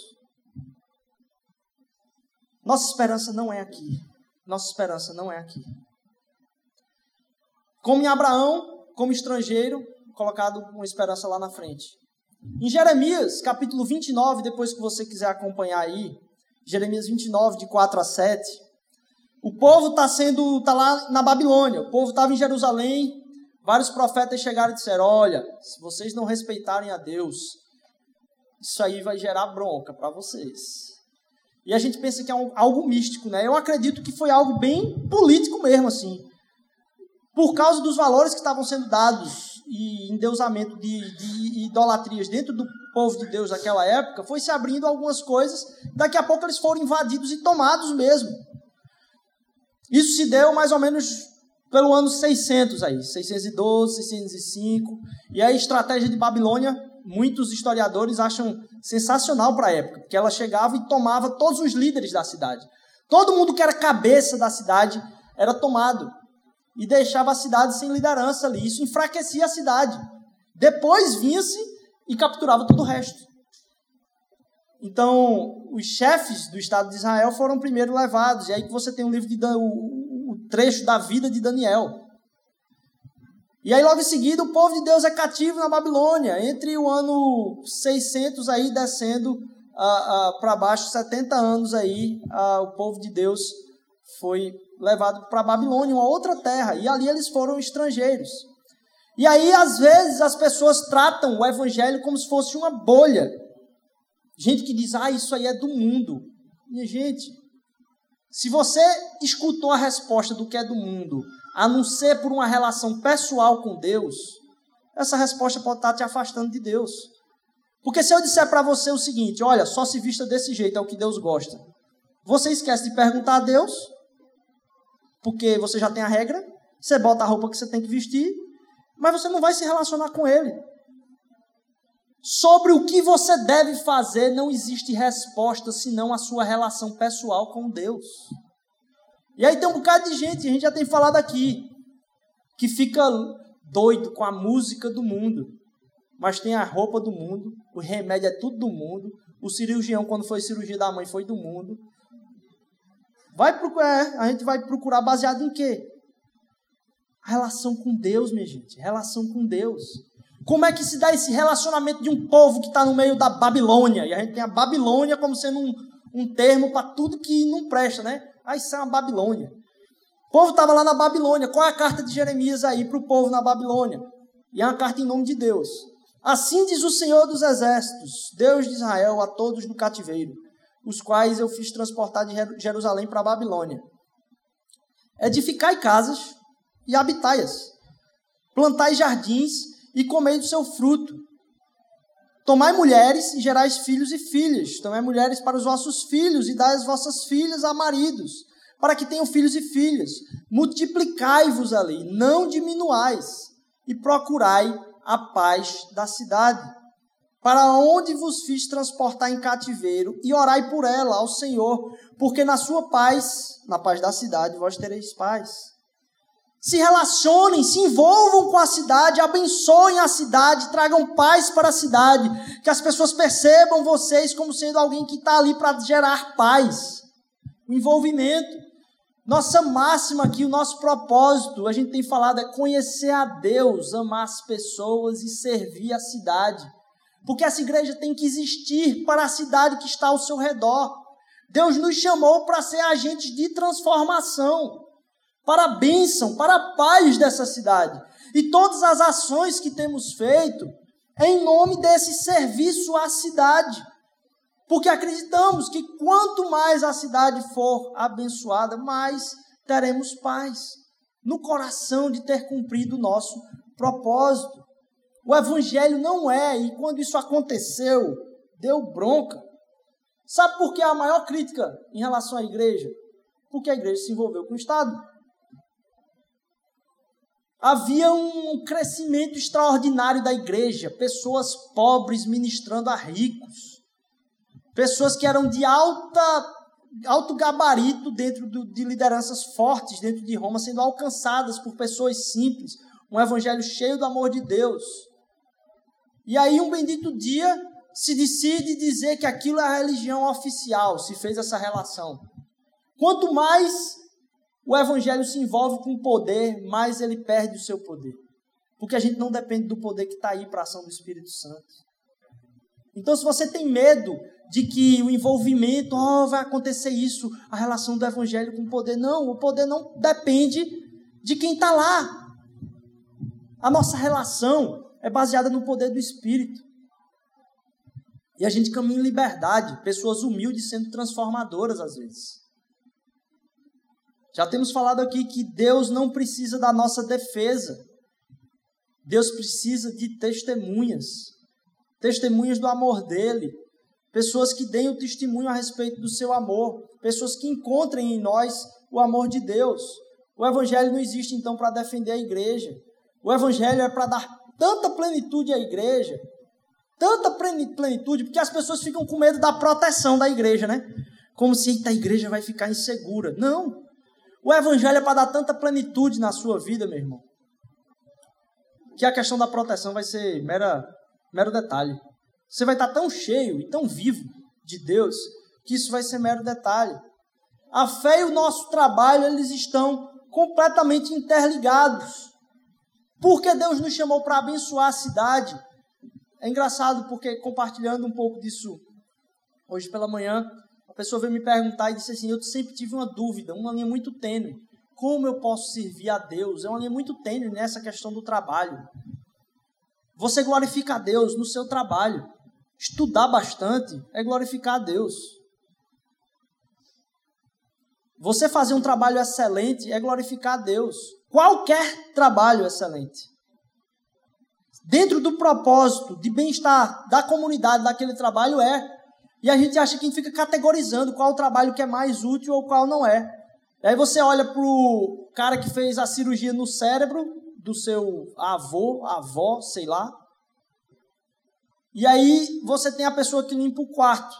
A: Nossa esperança não é aqui. Nossa esperança não é aqui. Como em Abraão, como estrangeiro, colocado uma esperança lá na frente. Em Jeremias, capítulo 29, depois que você quiser acompanhar aí, Jeremias 29, de 4 a 7, o povo está sendo, está lá na Babilônia, o povo estava em Jerusalém, vários profetas chegaram e disseram, olha, se vocês não respeitarem a Deus, isso aí vai gerar bronca para vocês. E a gente pensa que é algo místico, né? Eu acredito que foi algo bem político mesmo, assim por causa dos valores que estavam sendo dados e endeusamento de, de idolatrias dentro do povo de Deus daquela época, foi se abrindo algumas coisas, daqui a pouco eles foram invadidos e tomados mesmo. Isso se deu mais ou menos pelo ano 600 aí, 612, 605, e a estratégia de Babilônia, muitos historiadores acham sensacional para a época, porque ela chegava e tomava todos os líderes da cidade. Todo mundo que era cabeça da cidade era tomado e deixava a cidade sem liderança ali. Isso enfraquecia a cidade. Depois vinha-se e capturava todo o resto. Então, os chefes do Estado de Israel foram primeiro levados. E aí que você tem o livro de o, o trecho da vida de Daniel. E aí logo em seguida o povo de Deus é cativo na Babilônia, entre o ano 600 aí descendo uh, para baixo, 70 anos aí, o povo de Deus foi levado para Babilônia, uma outra terra, e ali eles foram estrangeiros. E aí, às vezes, as pessoas tratam o evangelho como se fosse uma bolha. Gente que diz, ah, isso aí é do mundo. Minha gente, se você escutou a resposta do que é do mundo, a não ser por uma relação pessoal com Deus, essa resposta pode estar te afastando de Deus. Porque se eu disser para você o seguinte, olha, só se vista desse jeito, é o que Deus gosta. Você esquece de perguntar a Deus, porque você já tem a regra, você bota a roupa que você tem que vestir, mas você não vai se relacionar com ele. Sobre o que você deve fazer, não existe resposta senão a sua relação pessoal com Deus. E aí tem um bocado de gente, a gente já tem falado aqui, que fica doido com a música do mundo, mas tem a roupa do mundo, o remédio é tudo do mundo, o cirurgião, quando foi cirurgia da mãe, foi do mundo. Vai procurar, é, a gente vai procurar baseado em quê? A relação com Deus, minha gente, relação com Deus. Como é que se dá esse relacionamento de um povo que está no meio da Babilônia? E a gente tem a Babilônia como sendo um, um termo para tudo que não presta, né? Ah, isso é uma Babilônia. O povo estava lá na Babilônia. Qual é a carta de Jeremias aí para o povo na Babilônia? E é uma carta em nome de Deus. Assim diz o Senhor dos Exércitos, Deus de Israel, a todos no cativeiro, os quais eu fiz transportar de Jerusalém para a Babilônia. Edificai casas e habitai-as. Plantai jardins e comei do seu fruto. Tomai mulheres e gerais filhos e filhas. Tomai mulheres para os vossos filhos e dai as vossas filhas a maridos, para que tenham filhos e filhas. Multiplicai-vos ali, não diminuais, e procurai a paz da cidade, para onde vos fiz transportar em cativeiro, e orai por ela ao Senhor, porque na sua paz, na paz da cidade, vós tereis paz se relacionem, se envolvam com a cidade, abençoem a cidade, tragam paz para a cidade, que as pessoas percebam vocês como sendo alguém que está ali para gerar paz. O envolvimento. Nossa máxima aqui, o nosso propósito, a gente tem falado, é conhecer a Deus, amar as pessoas e servir a cidade. Porque essa igreja tem que existir para a cidade que está ao seu redor. Deus nos chamou para ser agentes de transformação para a bênção, para a paz dessa cidade. E todas as ações que temos feito em nome desse serviço à cidade. Porque acreditamos que quanto mais a cidade for abençoada, mais teremos paz no coração de ter cumprido o nosso propósito. O evangelho não é, e quando isso aconteceu, deu bronca. Sabe por que a maior crítica em relação à igreja? Porque a igreja se envolveu com o Estado havia um crescimento extraordinário da igreja, pessoas pobres ministrando a ricos, pessoas que eram de alta alto gabarito dentro do, de lideranças fortes dentro de Roma sendo alcançadas por pessoas simples, um evangelho cheio do amor de Deus. E aí um bendito dia se decide dizer que aquilo é a religião oficial, se fez essa relação. Quanto mais o evangelho se envolve com poder, mais ele perde o seu poder. Porque a gente não depende do poder que está aí para a ação do Espírito Santo. Então, se você tem medo de que o envolvimento, oh, vai acontecer isso, a relação do evangelho com o poder, não, o poder não depende de quem está lá. A nossa relação é baseada no poder do Espírito. E a gente caminha em liberdade, pessoas humildes sendo transformadoras às vezes. Já temos falado aqui que Deus não precisa da nossa defesa. Deus precisa de testemunhas. Testemunhas do amor dele. Pessoas que deem o testemunho a respeito do seu amor. Pessoas que encontrem em nós o amor de Deus. O evangelho não existe então para defender a igreja. O evangelho é para dar tanta plenitude à igreja, tanta plenitude, porque as pessoas ficam com medo da proteção da igreja, né? Como se a igreja vai ficar insegura. Não. O evangelho é para dar tanta plenitude na sua vida, meu irmão, que a questão da proteção vai ser mera, mero detalhe. Você vai estar tão cheio e tão vivo de Deus que isso vai ser mero detalhe. A fé e o nosso trabalho, eles estão completamente interligados. Porque Deus nos chamou para abençoar a cidade. É engraçado porque compartilhando um pouco disso hoje pela manhã, pessoa veio me perguntar e disse assim: Eu sempre tive uma dúvida, uma linha muito tênue. Como eu posso servir a Deus? É uma linha muito tênue nessa questão do trabalho. Você glorifica a Deus no seu trabalho. Estudar bastante é glorificar a Deus. Você fazer um trabalho excelente é glorificar a Deus. Qualquer trabalho excelente. Dentro do propósito de bem-estar da comunidade daquele trabalho é e a gente acha que fica categorizando qual o trabalho que é mais útil ou qual não é. E aí você olha para o cara que fez a cirurgia no cérebro do seu avô, avó, sei lá. E aí você tem a pessoa que limpa o quarto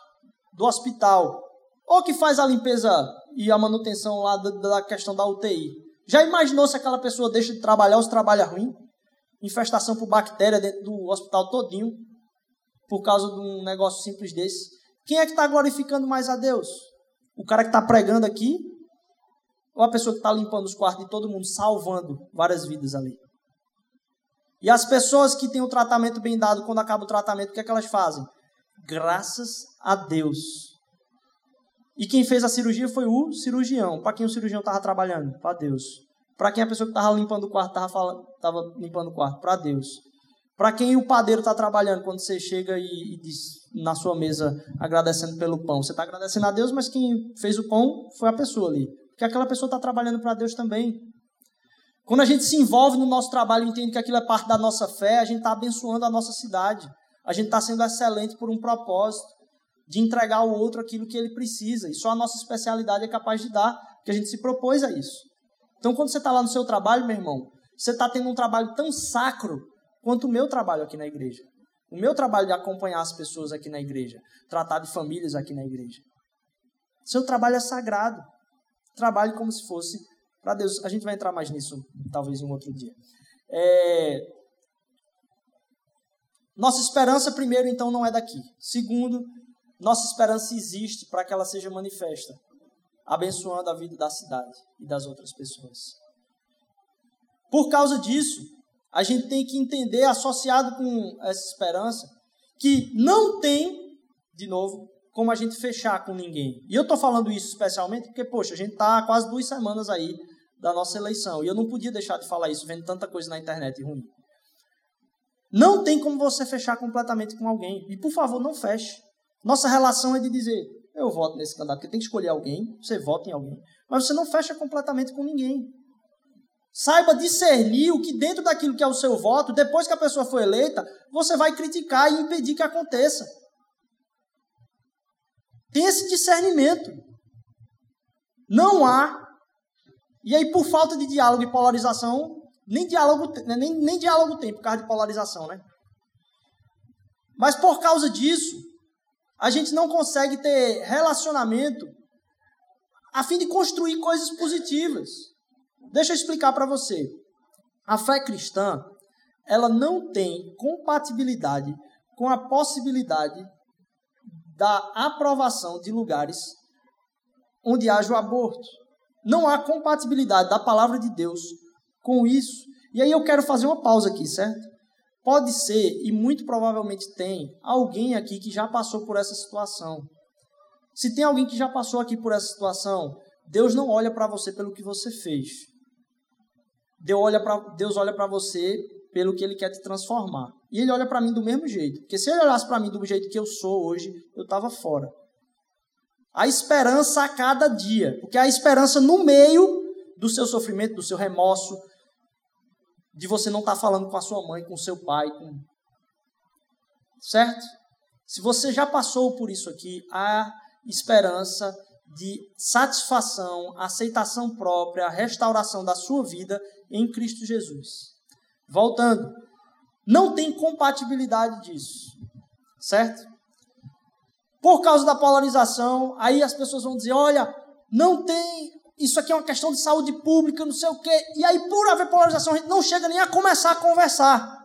A: do hospital, ou que faz a limpeza e a manutenção lá da questão da UTI. Já imaginou se aquela pessoa deixa de trabalhar ou se trabalha ruim? Infestação por bactéria dentro do hospital todinho, por causa de um negócio simples desse. Quem é que está glorificando mais a Deus? O cara que está pregando aqui? Ou a pessoa que está limpando os quartos de todo mundo, salvando várias vidas ali? E as pessoas que têm o tratamento bem dado, quando acaba o tratamento, o que é que elas fazem? Graças a Deus. E quem fez a cirurgia foi o cirurgião. Para quem o cirurgião estava trabalhando? Para Deus. Para quem a pessoa que estava limpando o quarto estava limpando o quarto? Para Deus. Para quem o padeiro está trabalhando quando você chega e, e, diz na sua mesa agradecendo pelo pão? Você está agradecendo a Deus, mas quem fez o pão foi a pessoa ali. Porque aquela pessoa está trabalhando para Deus também. Quando a gente se envolve no nosso trabalho e entende que aquilo é parte da nossa fé, a gente está abençoando a nossa cidade. A gente está sendo excelente por um propósito de entregar ao outro aquilo que ele precisa. E só a nossa especialidade é capaz de dar, porque a gente se propôs a isso. Então, quando você está lá no seu trabalho, meu irmão, você está tendo um trabalho tão sacro quanto o meu trabalho aqui na igreja. O meu trabalho de acompanhar as pessoas aqui na igreja, tratar de famílias aqui na igreja. Seu trabalho é sagrado. Trabalhe como se fosse para Deus. A gente vai entrar mais nisso, talvez, um outro dia. É... Nossa esperança, primeiro, então, não é daqui. Segundo, nossa esperança existe para que ela seja manifesta, abençoando a vida da cidade e das outras pessoas. Por causa disso, a gente tem que entender, associado com essa esperança, que não tem, de novo, como a gente fechar com ninguém. E eu estou falando isso especialmente porque, poxa, a gente está quase duas semanas aí da nossa eleição. E eu não podia deixar de falar isso, vendo tanta coisa na internet ruim. Não tem como você fechar completamente com alguém. E, por favor, não feche. Nossa relação é de dizer, eu voto nesse candidato, porque tem que escolher alguém, você vota em alguém. Mas você não fecha completamente com ninguém. Saiba discernir o que dentro daquilo que é o seu voto, depois que a pessoa foi eleita, você vai criticar e impedir que aconteça. Tem esse discernimento. Não há e aí, por falta de diálogo e polarização, nem diálogo, né, nem, nem diálogo tem por causa de polarização, né? Mas por causa disso, a gente não consegue ter relacionamento a fim de construir coisas positivas. Deixa eu explicar para você. A fé cristã, ela não tem compatibilidade com a possibilidade da aprovação de lugares onde haja o aborto. Não há compatibilidade da palavra de Deus com isso. E aí eu quero fazer uma pausa aqui, certo? Pode ser, e muito provavelmente tem, alguém aqui que já passou por essa situação. Se tem alguém que já passou aqui por essa situação, Deus não olha para você pelo que você fez. Deus olha para Deus olha para você pelo que ele quer te transformar. E ele olha para mim do mesmo jeito. Porque se ele olhasse para mim do jeito que eu sou hoje, eu estava fora a esperança a cada dia, porque a esperança no meio do seu sofrimento, do seu remorso, de você não estar tá falando com a sua mãe, com seu pai, com... certo? Se você já passou por isso aqui, há esperança de satisfação, aceitação própria, restauração da sua vida em Cristo Jesus. Voltando, não tem compatibilidade disso, certo? por causa da polarização, aí as pessoas vão dizer: olha, não tem. Isso aqui é uma questão de saúde pública, não sei o quê. E aí, por haver polarização, a gente não chega nem a começar a conversar.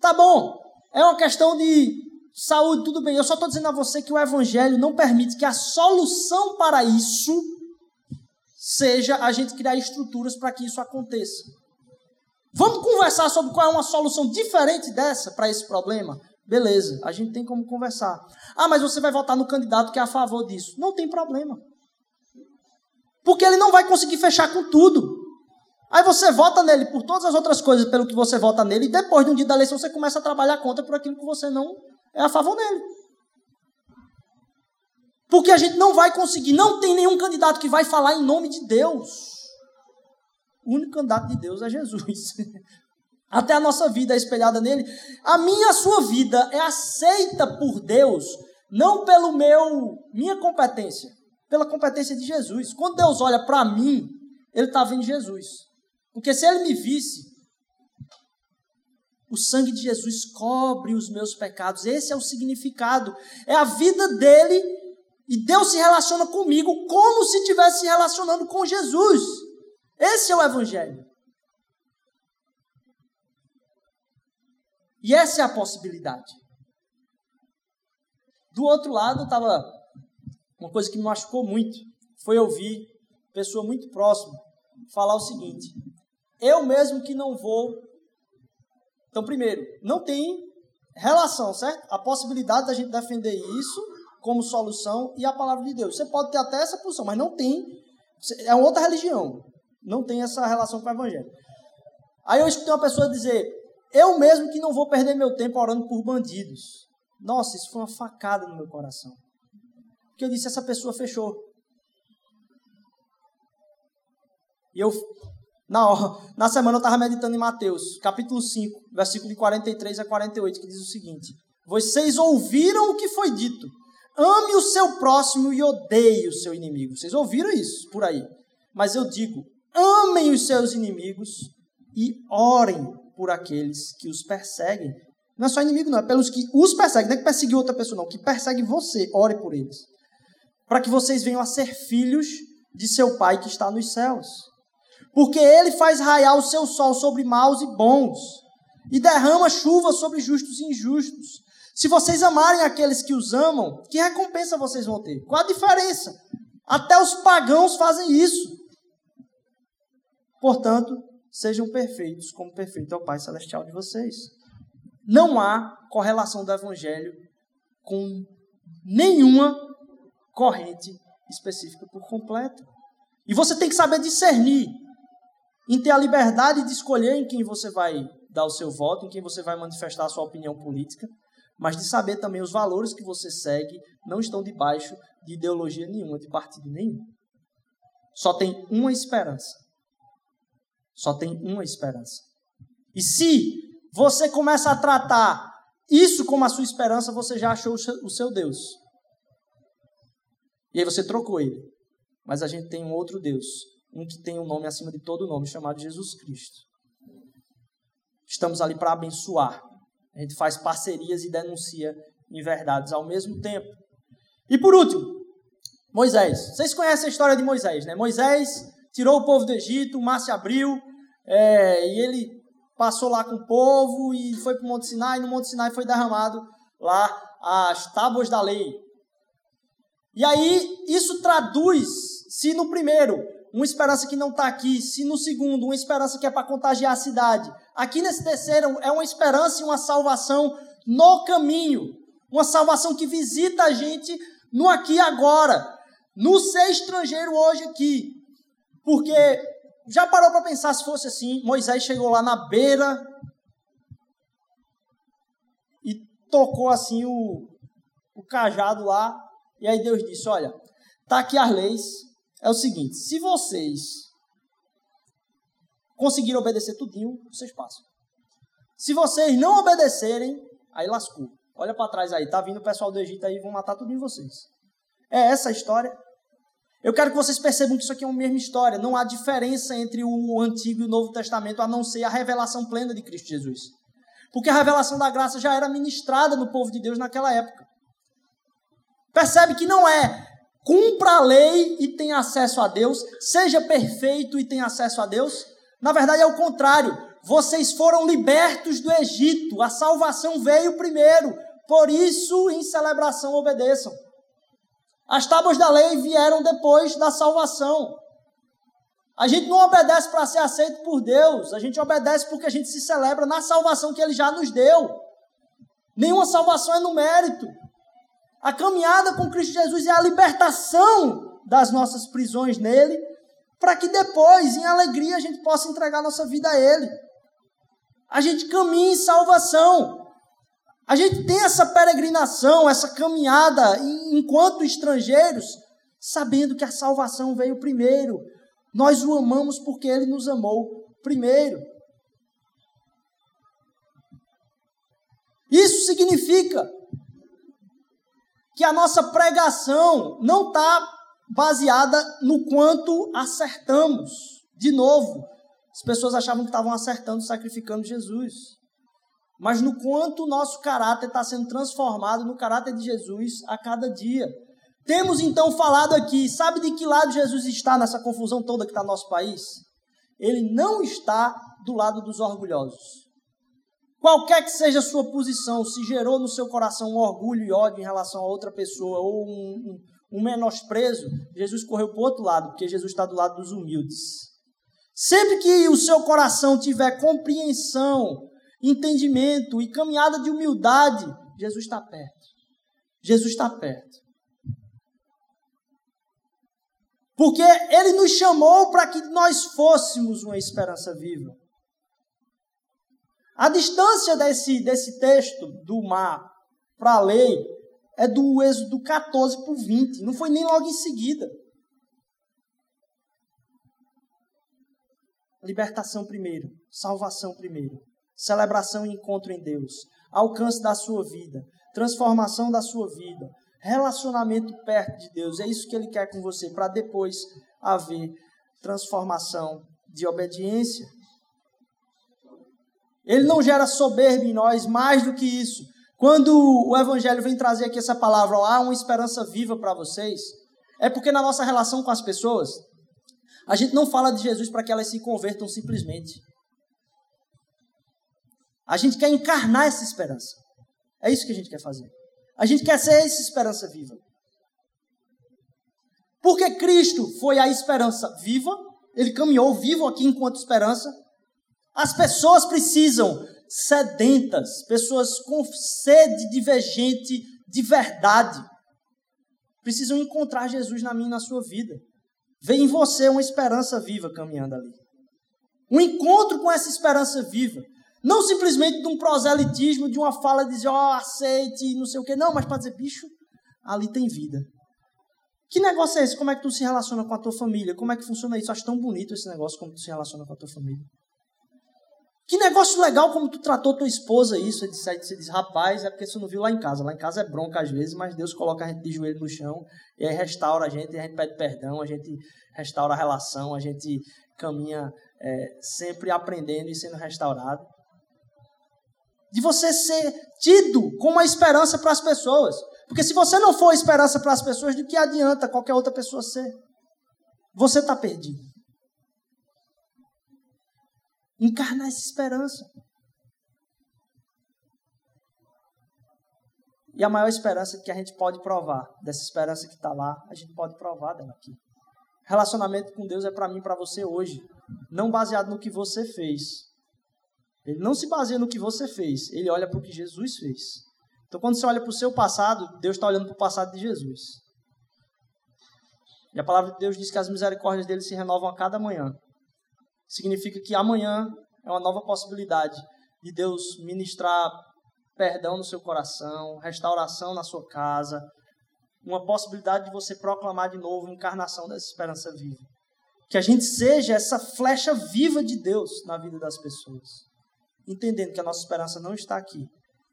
A: Tá bom, é uma questão de saúde, tudo bem. Eu só estou dizendo a você que o Evangelho não permite que a solução para isso seja a gente criar estruturas para que isso aconteça. Vamos conversar sobre qual é uma solução diferente dessa para esse problema? Beleza, a gente tem como conversar. Ah, mas você vai votar no candidato que é a favor disso. Não tem problema. Porque ele não vai conseguir fechar com tudo. Aí você vota nele por todas as outras coisas pelo que você vota nele, e depois, no dia da eleição, você começa a trabalhar contra por aquilo que você não é a favor dele. Porque a gente não vai conseguir, não tem nenhum candidato que vai falar em nome de Deus. O único candidato de Deus é Jesus. até a nossa vida é espelhada nele. A minha, a sua vida é aceita por Deus, não pelo meu, minha competência, pela competência de Jesus. Quando Deus olha para mim, ele está vendo Jesus. Porque se ele me visse, O sangue de Jesus cobre os meus pecados. Esse é o significado. É a vida dele e Deus se relaciona comigo como se estivesse se relacionando com Jesus. Esse é o Evangelho. E essa é a possibilidade. Do outro lado, estava uma coisa que me machucou muito. Foi ouvir pessoa muito próxima falar o seguinte: eu mesmo que não vou. Então, primeiro, não tem relação, certo? A possibilidade da gente defender isso como solução e a palavra de Deus. Você pode ter até essa posição, mas não tem. É outra religião. Não tem essa relação com o evangelho. Aí eu escutei uma pessoa dizer: eu mesmo que não vou perder meu tempo orando por bandidos. Nossa, isso foi uma facada no meu coração. Porque eu disse: essa pessoa fechou. E eu, na, na semana, eu estava meditando em Mateus, capítulo 5, versículo de 43 a 48, que diz o seguinte: Vocês ouviram o que foi dito. Ame o seu próximo e odeie o seu inimigo. Vocês ouviram isso por aí. Mas eu digo: amem os seus inimigos e orem por aqueles que os perseguem. Não é só inimigo, não, é pelos que os perseguem. Não é que perseguir outra pessoa, não. Que persegue você, ore por eles. Para que vocês venham a ser filhos de seu Pai que está nos céus. Porque ele faz raiar o seu sol sobre maus e bons, e derrama chuva sobre justos e injustos. Se vocês amarem aqueles que os amam, que recompensa vocês vão ter? Qual a diferença? Até os pagãos fazem isso. Portanto, sejam perfeitos, como perfeito é o Pai Celestial de vocês. Não há correlação do Evangelho com nenhuma corrente específica por completo. E você tem que saber discernir em ter a liberdade de escolher em quem você vai dar o seu voto, em quem você vai manifestar a sua opinião política, mas de saber também os valores que você segue não estão debaixo de ideologia nenhuma, de partido nenhum. Só tem uma esperança. Só tem uma esperança. E se você começa a tratar isso como a sua esperança, você já achou o seu Deus. E aí você trocou ele. Mas a gente tem um outro Deus, um que tem um nome acima de todo nome, chamado Jesus Cristo. Estamos ali para abençoar. A gente faz parcerias e denuncia inverdades ao mesmo tempo. E por último, Moisés. Vocês conhecem a história de Moisés, né? Moisés tirou o povo do Egito, o mar se abriu, é, e ele passou lá com o povo e foi para o Monte Sinai, e no Monte Sinai foi derramado lá as tábuas da lei. E aí, isso traduz, se no primeiro uma esperança que não está aqui, se no segundo, uma esperança que é para contagiar a cidade. Aqui nesse terceiro, é uma esperança e uma salvação no caminho. Uma salvação que visita a gente no aqui e agora. No ser estrangeiro hoje aqui. Porque já parou para pensar se fosse assim? Moisés chegou lá na beira e tocou assim o, o cajado lá. E aí Deus disse: Olha, tá aqui as leis é o seguinte: se vocês conseguirem obedecer tudinho, vocês passam. Se vocês não obedecerem, aí lascou. Olha para trás aí, tá vindo o pessoal do Egito aí, vão matar tudo em vocês. É essa a história. Eu quero que vocês percebam que isso aqui é uma mesma história. Não há diferença entre o Antigo e o Novo Testamento, a não ser a revelação plena de Cristo Jesus. Porque a revelação da graça já era ministrada no povo de Deus naquela época. Percebe que não é cumpra a lei e tenha acesso a Deus, seja perfeito e tenha acesso a Deus. Na verdade é o contrário. Vocês foram libertos do Egito, a salvação veio primeiro. Por isso, em celebração, obedeçam. As tábuas da lei vieram depois da salvação. A gente não obedece para ser aceito por Deus, a gente obedece porque a gente se celebra na salvação que Ele já nos deu. Nenhuma salvação é no mérito. A caminhada com Cristo Jesus é a libertação das nossas prisões nele, para que depois, em alegria, a gente possa entregar nossa vida a Ele. A gente caminha em salvação. A gente tem essa peregrinação, essa caminhada enquanto estrangeiros, sabendo que a salvação veio primeiro. Nós o amamos porque Ele nos amou primeiro. Isso significa que a nossa pregação não está baseada no quanto acertamos. De novo, as pessoas achavam que estavam acertando, sacrificando Jesus. mas no quanto o nosso caráter está sendo transformado no caráter de Jesus a cada dia. Temos então falado aqui, sabe de que lado Jesus está nessa confusão toda que está no nosso país? Ele não está do lado dos orgulhosos. Qualquer que seja a sua posição, se gerou no seu coração um orgulho e ódio em relação a outra pessoa ou um, um, um menosprezo, Jesus correu para o outro lado, porque Jesus está do lado dos humildes. Sempre que o seu coração tiver compreensão, entendimento e caminhada de humildade, Jesus está perto. Jesus está perto. Porque Ele nos chamou para que nós fôssemos uma esperança viva. A distância desse, desse texto do mar para a lei é do êxodo 14 por 20. Não foi nem logo em seguida. Libertação primeiro, salvação primeiro celebração e encontro em Deus, alcance da sua vida, transformação da sua vida, relacionamento perto de Deus. É isso que Ele quer com você, para depois haver transformação de obediência. Ele não gera soberba em nós, mais do que isso. Quando o Evangelho vem trazer aqui essa palavra, há uma esperança viva para vocês, é porque na nossa relação com as pessoas, a gente não fala de Jesus para que elas se convertam simplesmente. A gente quer encarnar essa esperança. É isso que a gente quer fazer. A gente quer ser essa esperança viva. Porque Cristo foi a esperança viva, ele caminhou vivo aqui enquanto esperança. As pessoas precisam sedentas, pessoas com sede divergente de verdade, precisam encontrar Jesus na minha e na sua vida. Vê em você uma esperança viva caminhando ali. Um encontro com essa esperança viva. Não simplesmente de um proselitismo, de uma fala de dizer, ó, oh, aceite, não sei o quê. Não, mas para dizer, bicho, ali tem vida. Que negócio é esse? Como é que tu se relaciona com a tua família? Como é que funciona isso? Acho tão bonito esse negócio, como tu se relaciona com a tua família. Que negócio legal como tu tratou tua esposa isso. Você diz, rapaz, é porque você não viu lá em casa. Lá em casa é bronca às vezes, mas Deus coloca a gente de joelho no chão e aí restaura a gente, a gente pede perdão, a gente restaura a relação, a gente caminha é, sempre aprendendo e sendo restaurado de você ser tido como uma esperança para as pessoas. Porque se você não for esperança para as pessoas, de que adianta qualquer outra pessoa ser? Você está perdido. Encarnar essa esperança. E a maior esperança que a gente pode provar, dessa esperança que está lá, a gente pode provar dela aqui. Relacionamento com Deus é para mim e para você hoje. Não baseado no que você fez, ele não se baseia no que você fez, ele olha para o que Jesus fez. Então, quando você olha para o seu passado, Deus está olhando para o passado de Jesus. E a palavra de Deus diz que as misericórdias dele se renovam a cada manhã. Significa que amanhã é uma nova possibilidade de Deus ministrar perdão no seu coração, restauração na sua casa, uma possibilidade de você proclamar de novo a encarnação dessa esperança viva. Que a gente seja essa flecha viva de Deus na vida das pessoas entendendo que a nossa esperança não está aqui,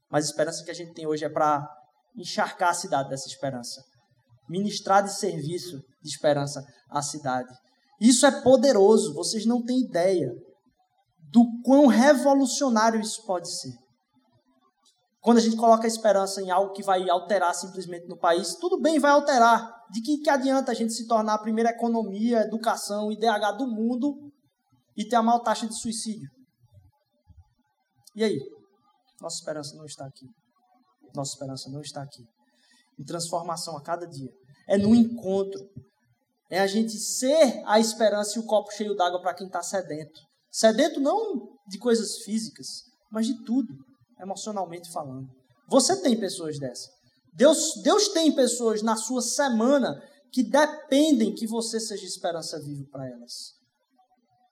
A: mas a esperança que a gente tem hoje é para encharcar a cidade dessa esperança, ministrar de serviço de esperança à cidade. Isso é poderoso, vocês não têm ideia do quão revolucionário isso pode ser. Quando a gente coloca a esperança em algo que vai alterar simplesmente no país, tudo bem, vai alterar. De que, que adianta a gente se tornar a primeira economia, educação, IDH do mundo e ter a maior taxa de suicídio? E aí? Nossa esperança não está aqui. Nossa esperança não está aqui. Em transformação a cada dia. É no encontro. É a gente ser a esperança e o copo cheio d'água para quem está sedento. Sedento não de coisas físicas, mas de tudo, emocionalmente falando. Você tem pessoas dessas. Deus, Deus tem pessoas na sua semana que dependem que você seja esperança viva para elas.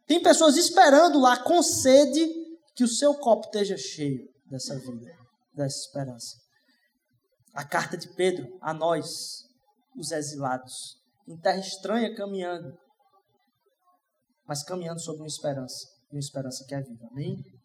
A: Tem pessoas esperando lá com sede que o seu copo esteja cheio dessa vida, dessa esperança. A carta de Pedro a nós, os exilados, em terra estranha caminhando, mas caminhando sobre uma esperança, uma esperança que é viva. Amém?